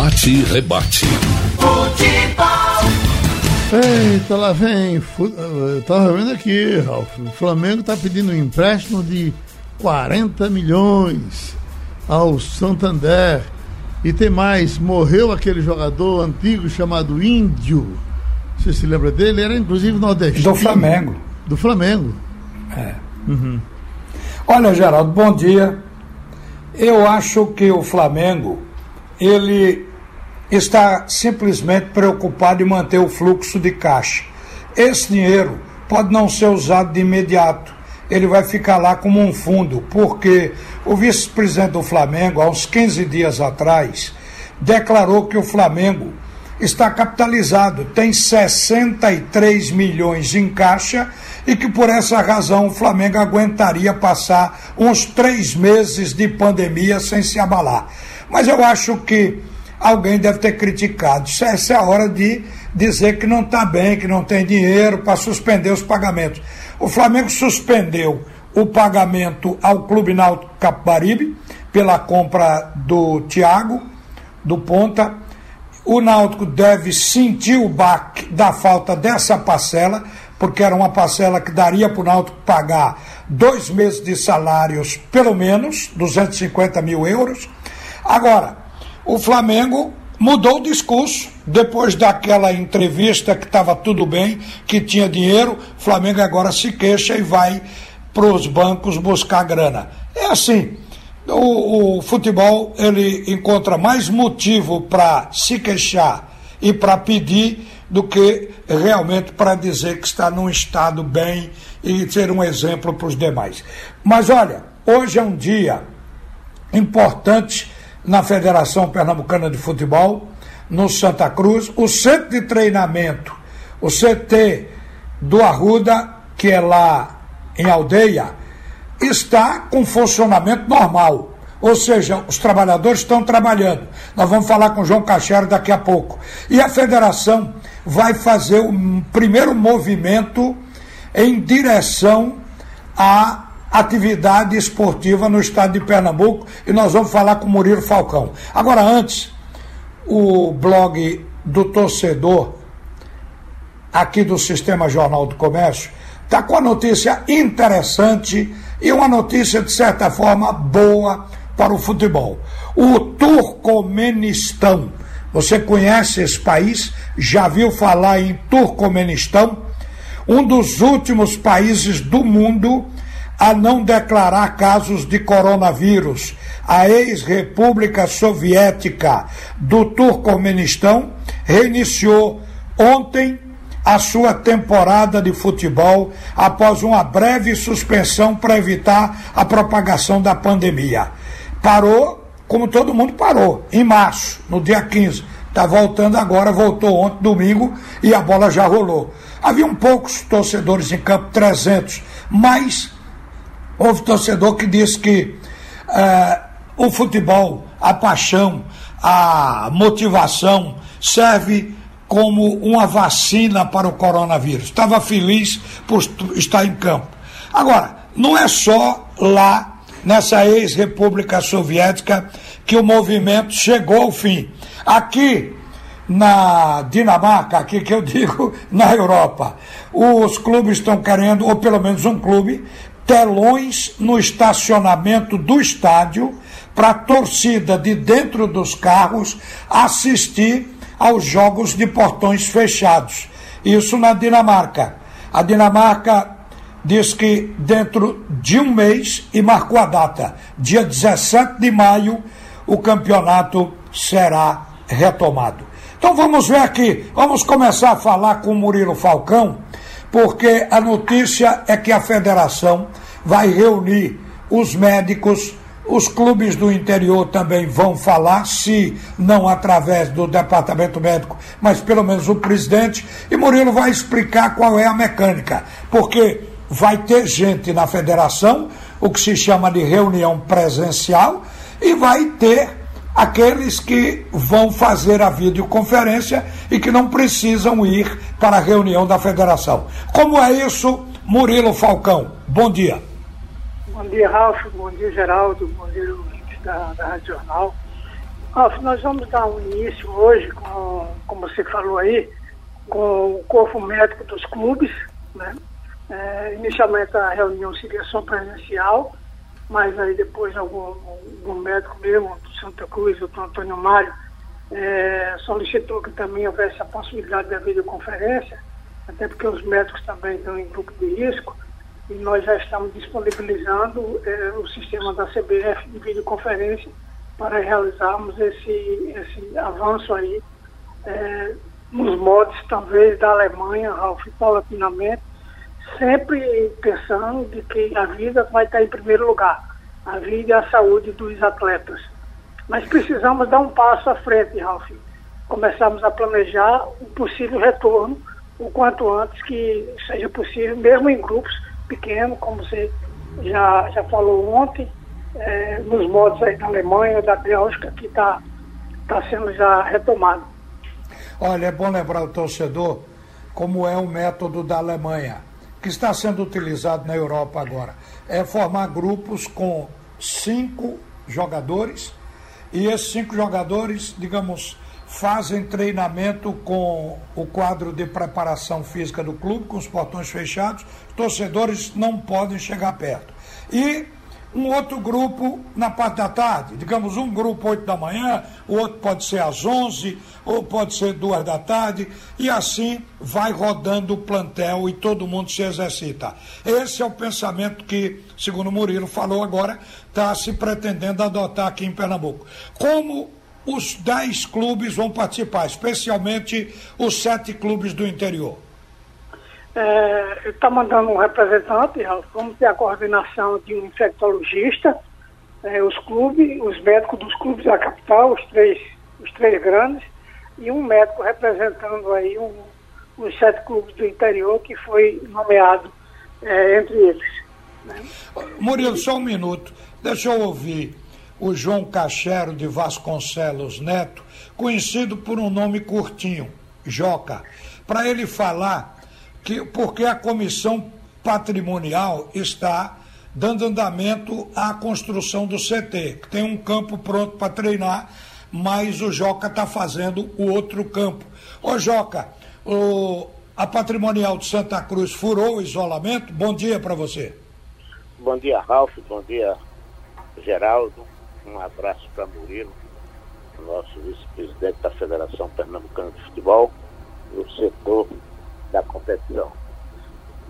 Bate e rebate. Futebol. Eita, lá vem. Eu tava vendo aqui, Ralf. O Flamengo está pedindo um empréstimo de 40 milhões ao Santander. E tem mais, morreu aquele jogador antigo chamado Índio. Você se lembra dele? Era inclusive nordestino. Do Flamengo. Do Flamengo. É. Uhum. Olha, Geraldo, bom dia. Eu acho que o Flamengo, ele está simplesmente preocupado em manter o fluxo de caixa. Esse dinheiro pode não ser usado de imediato. Ele vai ficar lá como um fundo, porque o vice-presidente do Flamengo, há uns 15 dias atrás, declarou que o Flamengo está capitalizado, tem 63 milhões em caixa e que por essa razão o Flamengo aguentaria passar uns três meses de pandemia sem se abalar. Mas eu acho que alguém deve ter criticado. Essa é a hora de dizer que não está bem, que não tem dinheiro para suspender os pagamentos. O Flamengo suspendeu o pagamento ao Clube Náutico Capibaribe pela compra do Thiago, do Ponta. O Náutico deve sentir o baque da falta dessa parcela, porque era uma parcela que daria para o Náutico pagar dois meses de salários, pelo menos, 250 mil euros. Agora, o Flamengo mudou o discurso. Depois daquela entrevista que estava tudo bem, que tinha dinheiro, o Flamengo agora se queixa e vai para os bancos buscar grana. É assim. O, o futebol ele encontra mais motivo para se queixar e para pedir do que realmente para dizer que está num estado bem e ser um exemplo para os demais. Mas olha, hoje é um dia importante na Federação Pernambucana de Futebol, no Santa Cruz, o centro de treinamento, o CT do Arruda, que é lá em aldeia, está com funcionamento normal. Ou seja, os trabalhadores estão trabalhando. Nós vamos falar com o João Cachero daqui a pouco. E a federação vai fazer o primeiro movimento em direção a atividade esportiva no estado de Pernambuco e nós vamos falar com Murilo Falcão. Agora, antes, o blog do torcedor aqui do Sistema Jornal do Comércio está com a notícia interessante e uma notícia, de certa forma, boa para o futebol. O Turcomenistão. Você conhece esse país? Já viu falar em Turcomenistão? Um dos últimos países do mundo a não declarar casos de coronavírus. A ex-república soviética do Turcomenistão reiniciou ontem a sua temporada de futebol após uma breve suspensão para evitar a propagação da pandemia. Parou, como todo mundo parou, em março, no dia 15. Está voltando agora, voltou ontem, domingo, e a bola já rolou. Haviam poucos torcedores em campo, 300, mas Houve torcedor que disse que uh, o futebol, a paixão, a motivação serve como uma vacina para o coronavírus. Estava feliz por estar em campo. Agora, não é só lá nessa ex-república soviética que o movimento chegou ao fim. Aqui na Dinamarca, aqui que eu digo na Europa, os clubes estão querendo, ou pelo menos um clube, telões no estacionamento do estádio para a torcida de dentro dos carros assistir aos jogos de portões fechados. Isso na Dinamarca. A Dinamarca diz que dentro de um mês, e marcou a data, dia 17 de maio, o campeonato será retomado. Então vamos ver aqui, vamos começar a falar com o Murilo Falcão porque a notícia é que a federação vai reunir os médicos, os clubes do interior também vão falar, se não através do departamento médico, mas pelo menos o presidente, e Murilo vai explicar qual é a mecânica, porque vai ter gente na federação, o que se chama de reunião presencial, e vai ter aqueles que vão fazer a videoconferência e que não precisam ir para a reunião da federação. Como é isso, Murilo Falcão? Bom dia. Bom dia, Ralf. Bom dia, Geraldo. Bom dia, da, da Rádio Jornal. Ralf, nós vamos dar um início hoje, com, como você falou aí, com o corpo médico dos clubes. Né? É, inicialmente a reunião seria só presencial, mas aí depois algum, algum médico mesmo, do Santa Cruz, o Antônio Mário, é, solicitou que também houvesse a possibilidade da videoconferência, até porque os médicos também estão em grupo de risco, e nós já estamos disponibilizando é, o sistema da CBF de videoconferência para realizarmos esse, esse avanço aí é, nos modos, talvez, da Alemanha, Ralf, paulatinamente, sempre pensando de que a vida vai estar em primeiro lugar, a vida e a saúde dos atletas. Mas precisamos dar um passo à frente, Ralf. Começarmos a planejar um possível retorno o quanto antes que seja possível, mesmo em grupos pequenos, como você já, já falou ontem, é, nos modos aí da Alemanha, da Bélgica, que está tá sendo já retomado. Olha, é bom lembrar o torcedor como é o método da Alemanha, que está sendo utilizado na Europa agora. É formar grupos com cinco jogadores e esses cinco jogadores, digamos, fazem treinamento com o quadro de preparação física do clube, com os portões fechados, torcedores não podem chegar perto. E um outro grupo na parte da tarde, digamos um grupo 8 da manhã, o outro pode ser às 11, ou pode ser duas da tarde, e assim vai rodando o plantel e todo mundo se exercita. Esse é o pensamento que, segundo o Murilo falou agora, está se pretendendo adotar aqui em Pernambuco. Como os 10 clubes vão participar, especialmente os sete clubes do interior? É, está mandando um representante, vamos ter a coordenação de um infectologista, é, os clubes, os médicos dos clubes da capital, os três, os três grandes, e um médico representando aí um, os sete clubes do interior que foi nomeado é, entre eles. Né? Murilo, só um minuto. Deixa eu ouvir o João Cachero de Vasconcelos Neto, conhecido por um nome curtinho, Joca, para ele falar que, porque a comissão patrimonial está dando andamento à construção do CT, que tem um campo pronto para treinar, mas o Joca está fazendo o outro campo. Ô Joca, o, a patrimonial de Santa Cruz furou o isolamento? Bom dia para você. Bom dia, Ralf. Bom dia, Geraldo. Um abraço para Murilo, nosso vice-presidente da Federação Pernambucana de Futebol, e o setor da competição.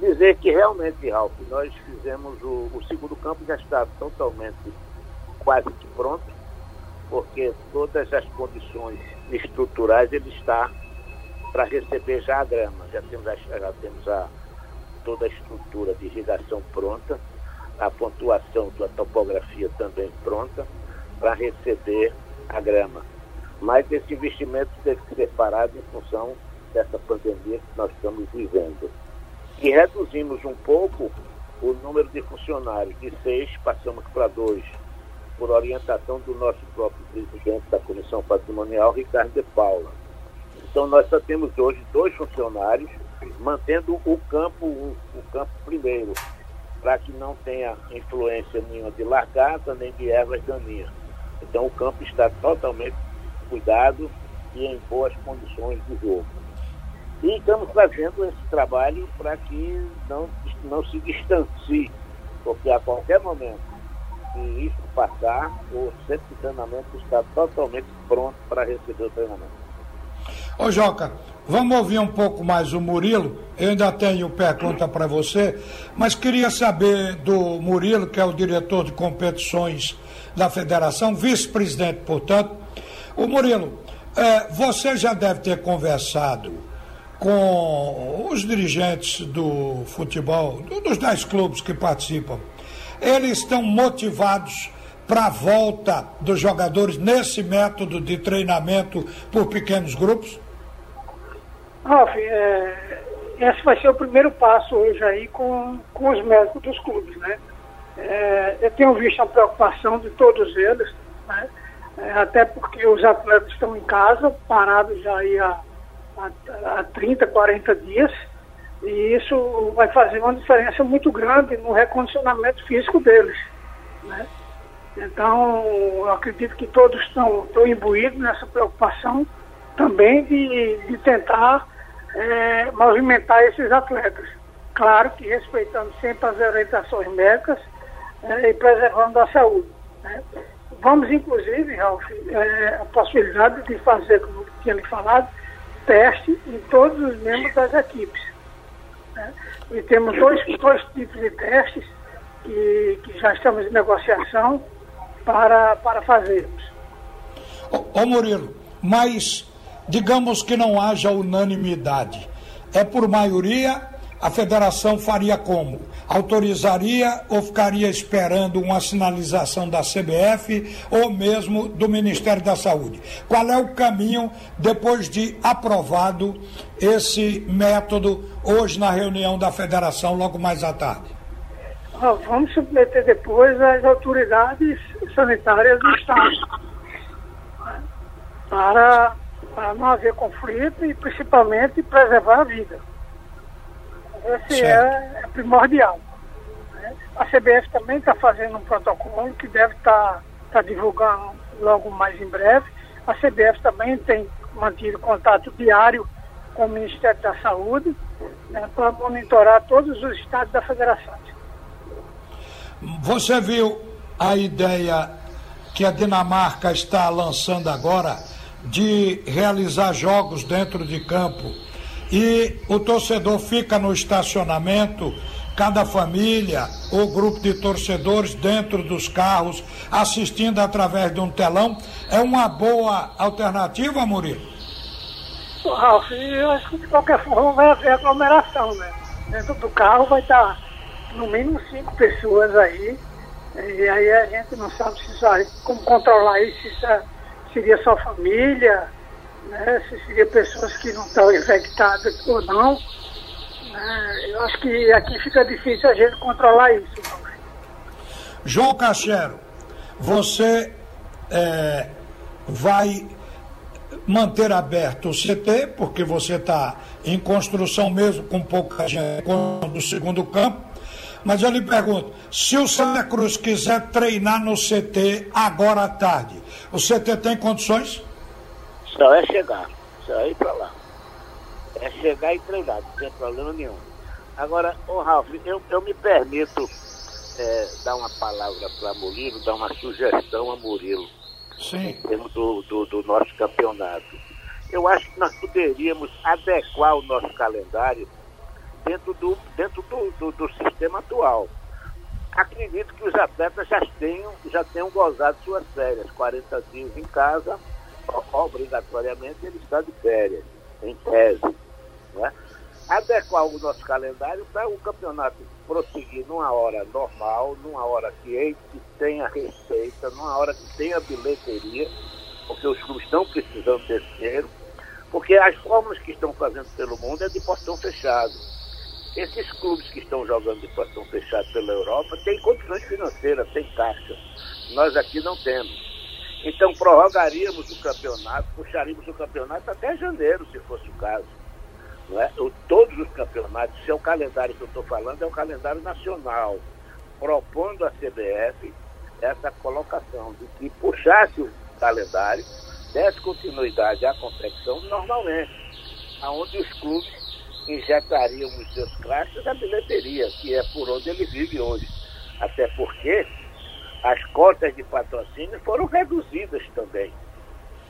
Dizer que realmente, Ralf, nós fizemos o, o segundo campo já está totalmente quase que pronto, porque todas as condições estruturais ele está para receber já a grama. Já temos, a, já temos a, toda a estrutura de irrigação pronta, a pontuação da topografia também pronta para receber a grama. Mas esse investimento teve que ser parado em função dessa pandemia que nós estamos vivendo. E reduzimos um pouco o número de funcionários, de seis passamos para dois, por orientação do nosso próprio presidente da Comissão Patrimonial, Ricardo de Paula. Então nós só temos hoje dois funcionários, mantendo o campo, o, o campo primeiro, para que não tenha influência nenhuma de largada nem de ervas daninhas. Então o campo está totalmente cuidado e em boas condições de jogo. E estamos fazendo esse trabalho para que não, não se distancie, porque a qualquer momento que isso passar, o centro de treinamento está totalmente pronto para receber o treinamento. Ô Joca, vamos ouvir um pouco mais o Murilo. Eu ainda tenho pergunta para você, mas queria saber do Murilo, que é o diretor de competições da federação, vice-presidente, portanto. O Murilo, é, você já deve ter conversado com os dirigentes do futebol, dos dez clubes que participam, eles estão motivados para a volta dos jogadores nesse método de treinamento por pequenos grupos? Ralf, é, esse vai ser o primeiro passo hoje aí com, com os médicos dos clubes, né? É, eu tenho visto a preocupação de todos eles, né? É, até porque os atletas estão em casa, parados aí há há, 30, 40 dias, e isso vai fazer uma diferença muito grande no recondicionamento físico deles. Né? Então, eu acredito que todos estão, estão imbuídos nessa preocupação também de, de tentar é, movimentar esses atletas. Claro que respeitando sempre as orientações médicas é, e preservando a saúde. Né? Vamos, inclusive, Ralf, é, a possibilidade de fazer, como tinha lhe falado, teste em todos os membros das equipes. Né? E temos dois, dois tipos de testes que, que já estamos em negociação para, para fazermos. Ô, ô Murilo, mas digamos que não haja unanimidade. É por maioria, a federação faria como? Autorizaria ou ficaria esperando uma sinalização da CBF ou mesmo do Ministério da Saúde? Qual é o caminho depois de aprovado esse método hoje na reunião da federação, logo mais à tarde? vamos submeter depois às autoridades sanitárias do Estado para, para não haver conflito e principalmente preservar a vida. Esse é, é, primordial. Né? A CBF também está fazendo um protocolo que deve estar tá, tá divulgando logo mais em breve. A CBF também tem mantido contato diário com o Ministério da Saúde né, para monitorar todos os estados da federação. Você viu a ideia que a Dinamarca está lançando agora de realizar jogos dentro de campo e o torcedor fica no estacionamento, cada família ou grupo de torcedores dentro dos carros assistindo através de um telão. É uma boa alternativa, Murilo? Ralf, eu acho que de qualquer forma vai haver aglomeração, né? Dentro do carro vai estar no mínimo cinco pessoas aí. E aí a gente não sabe se só, como controlar isso, se é, seria só família, né, se seria pessoas que não estão infectadas ou não. Né, eu acho que aqui fica difícil a gente controlar isso. João Cachero, você é, vai manter aberto o CT, porque você está em construção mesmo com pouca gente do segundo campo, mas eu lhe pergunto, se o Santa Cruz quiser treinar no CT agora à tarde, o CT tem condições? Só é chegar, só é ir para lá. É chegar e treinar, não tem problema nenhum. Agora, ô Ralf, eu, eu me permito é, dar uma palavra para Murilo, dar uma sugestão a Murilo. Sim. Em termos do, do, do nosso campeonato. Eu acho que nós poderíamos adequar o nosso calendário dentro do, dentro do, do, do, sistema atual. Acredito que os atletas já tenham, já tenham gozado suas férias, 40 dias em casa, obrigatoriamente ele está de férias, em tese. Né? Adequar o nosso calendário para o campeonato prosseguir numa hora normal, numa hora que tenha receita, numa hora que tenha bilheteria, porque os clubes estão precisando desse dinheiro, porque as formas que estão fazendo pelo mundo é de portão fechado esses clubes que estão jogando de portão fechado pela Europa têm condições financeiras, têm caixa. Nós aqui não temos. Então prorrogaríamos o campeonato, puxaríamos o campeonato até janeiro, se fosse o caso. Não é? O, todos os campeonatos, se é o calendário que eu estou falando, é o calendário nacional, propondo à CBF essa colocação de que puxasse o calendário, desse continuidade à competição normalmente, aonde os clubes injetariam os seus craques na bilheteria, que é por onde ele vive hoje. Até porque as cotas de patrocínio foram reduzidas também.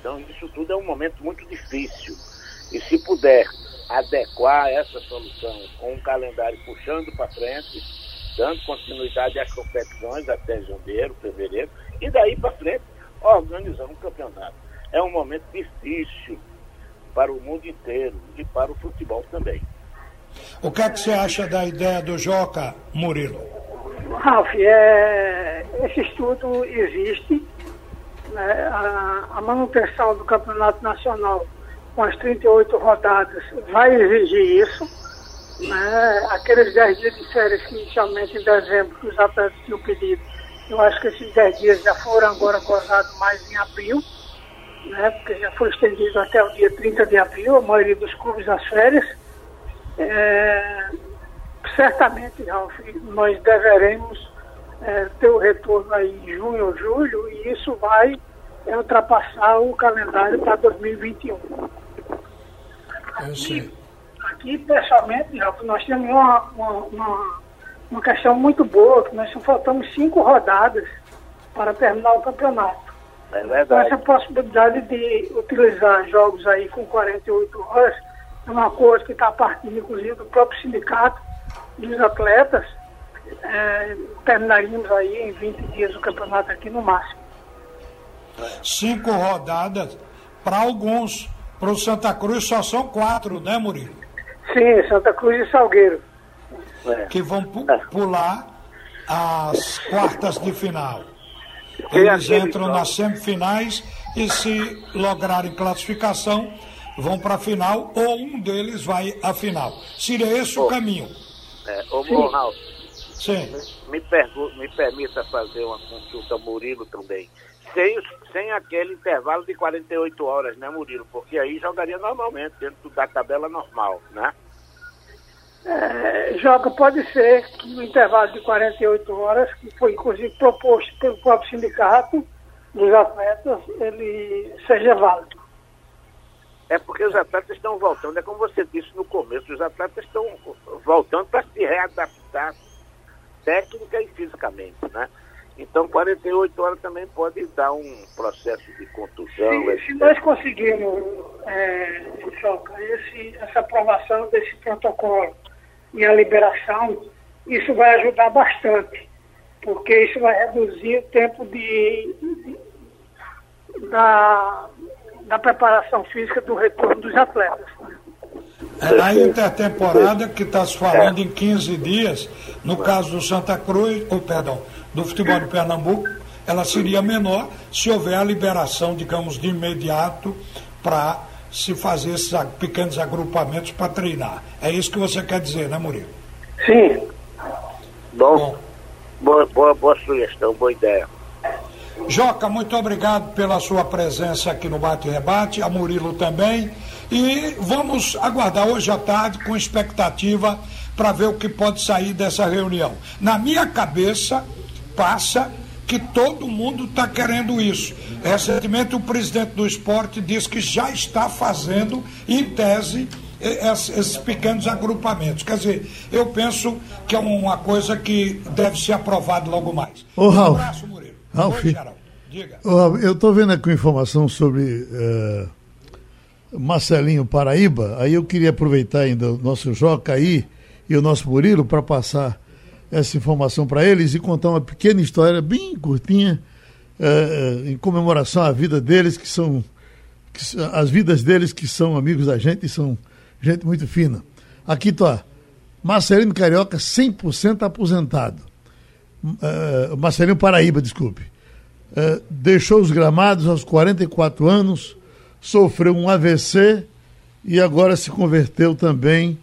Então, isso tudo é um momento muito difícil. E se puder adequar essa solução com um calendário puxando para frente, dando continuidade às competições até janeiro, fevereiro, e daí para frente organizando um campeonato. É um momento difícil para o mundo inteiro e para o futebol também. O que é que você acha da ideia do Joca, Murilo? Ralf, é, esse estudo existe. Né, a, a, manutenção do campeonato nacional com as 38 rodadas vai exigir isso. Né, aqueles 10 dias de férias que inicialmente em dezembro que os atletas tinham pedido, eu acho que esses 10 dias já foram agora gozados mais em abril né, porque já foi estendido até o dia 30 de abril, a maioria dos clubes nas férias. É, certamente, Ralf, nós deveremos é, ter o retorno aí em junho ou julho e isso vai é, ultrapassar o calendário para 2021. Eu sei. Aqui, pessoalmente, nós temos uma, uma, uma, uma questão muito boa, que nós só faltamos cinco rodadas para terminar o campeonato. É Então, verdade. essa possibilidade de utilizar jogos aí com 48 horas é uma coisa que está partindo, inclusive, do próprio sindicato dos atletas. É, terminaríamos aí em 20 dias o campeonato aqui no máximo. Cinco rodadas para alguns. Para o Santa Cruz só são quatro, né, Murilo? Sim, Santa Cruz e Salgueiro. É. Que vão pu- pular as quartas de final. Eles entram nas semifinais e se lograrem classificação, vão para a final ou um deles vai à final. Seria esse o caminho. É, ô, Ralf, Sim. me, pergu- me permita fazer uma consulta ao Murilo também. Sem, sem aquele intervalo de 48 horas, né, Murilo? Porque aí jogaria normalmente, dentro da tabela normal, né? É, Joca, pode ser que o intervalo de 48 horas, que foi inclusive proposto pelo próprio sindicato dos atletas, ele seja válido. É porque os atletas estão voltando, é como você disse no começo, os atletas estão voltando para se readaptar técnica e fisicamente, né? Então 48 horas também pode dar um processo de contusão. Se, se nós conseguirmos, é, esse, essa aprovação desse protocolo e a liberação, isso vai ajudar bastante, porque isso vai reduzir o tempo de, de- da, da preparação física do retorno dos atletas. É na intertemporada que está se falando em 15 dias, no caso do Santa Cruz, ou perdão, do futebol de Pernambuco, ela seria menor se houver a liberação, digamos, de imediato para se fazer esses pequenos agrupamentos para treinar. É isso que você quer dizer, né, Murilo? Sim, Bom, Bom. boa, boa, boa sugestão, boa ideia. Joca, muito obrigado pela sua presença aqui no Bate e Rebate, a Murilo também. E vamos aguardar hoje à tarde com expectativa para ver o que pode sair dessa reunião. Na minha cabeça, passa que todo mundo está querendo isso. Recentemente, o presidente do esporte disse que já está fazendo, em tese, es- esses pequenos agrupamentos. Quer dizer, eu penso que é uma coisa que deve ser aprovada logo mais. Ô, Um Ralf. abraço, Murilo. Ralf. Oi, Geraldo. Diga. Ó, Eu estou vendo aqui informação sobre eh, Marcelinho Paraíba. Aí eu queria aproveitar ainda o nosso Joca aí e o nosso Murilo para passar essa informação para eles e contar uma pequena história bem curtinha eh, eh, em comemoração à vida deles, que são que as vidas deles que são amigos da gente e são gente muito fina. Aqui tá, Marcelino Carioca 100% aposentado. Uh, Marcelino Paraíba, desculpe. Deixou os gramados aos 44 anos, sofreu um AVC e agora se converteu também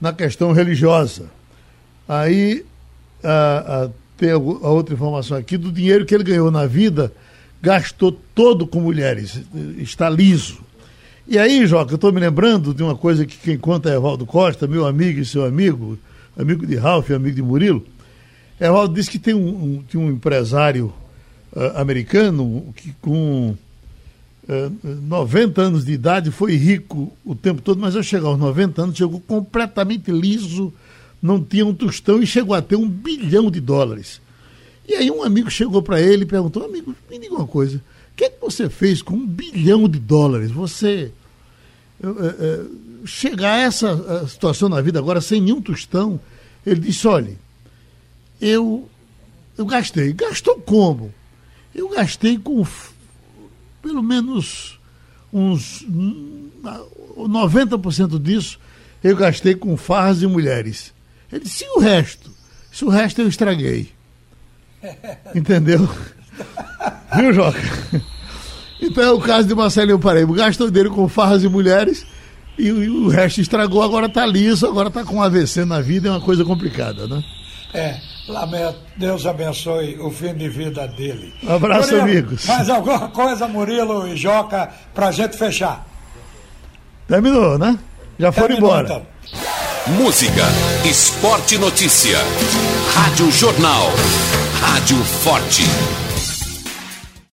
na questão religiosa. Aí a, a, tem a outra informação aqui do dinheiro que ele ganhou na vida, gastou todo com mulheres, está liso. E aí, Joca, eu estou me lembrando de uma coisa que quem conta é Evaldo Costa, meu amigo e seu amigo, amigo de Ralph, amigo de Murilo. Evaldo disse que tem um, um, tinha um empresário uh, americano que com 90 anos de idade foi rico o tempo todo, mas ao chegar aos 90 anos chegou completamente liso, não tinha um tostão e chegou a ter um bilhão de dólares. E aí um amigo chegou para ele e perguntou, amigo, me diga uma coisa, o que, é que você fez com um bilhão de dólares? Você uh, uh, chegar a essa situação na vida agora sem nenhum tostão? Ele disse, olha, eu, eu gastei. Gastou como? Eu gastei com pelo menos uns 90% disso eu gastei com farras e mulheres. Ele disse, e o resto? Se o resto eu estraguei. Entendeu? Viu, Joca? Então é o caso de Marcelinho Paraíba. Gastou dele com farras e mulheres e, e o resto estragou, agora está liso, agora está com AVC na vida, é uma coisa complicada, né? É, lamento. Deus abençoe o fim de vida dele. Um abraço, Murilo, amigos. Mais alguma coisa, Murilo e Joca, pra gente fechar? Terminou, né? Já foram Terminou, embora. então. Música, esporte notícia. Rádio Jornal. Rádio Forte.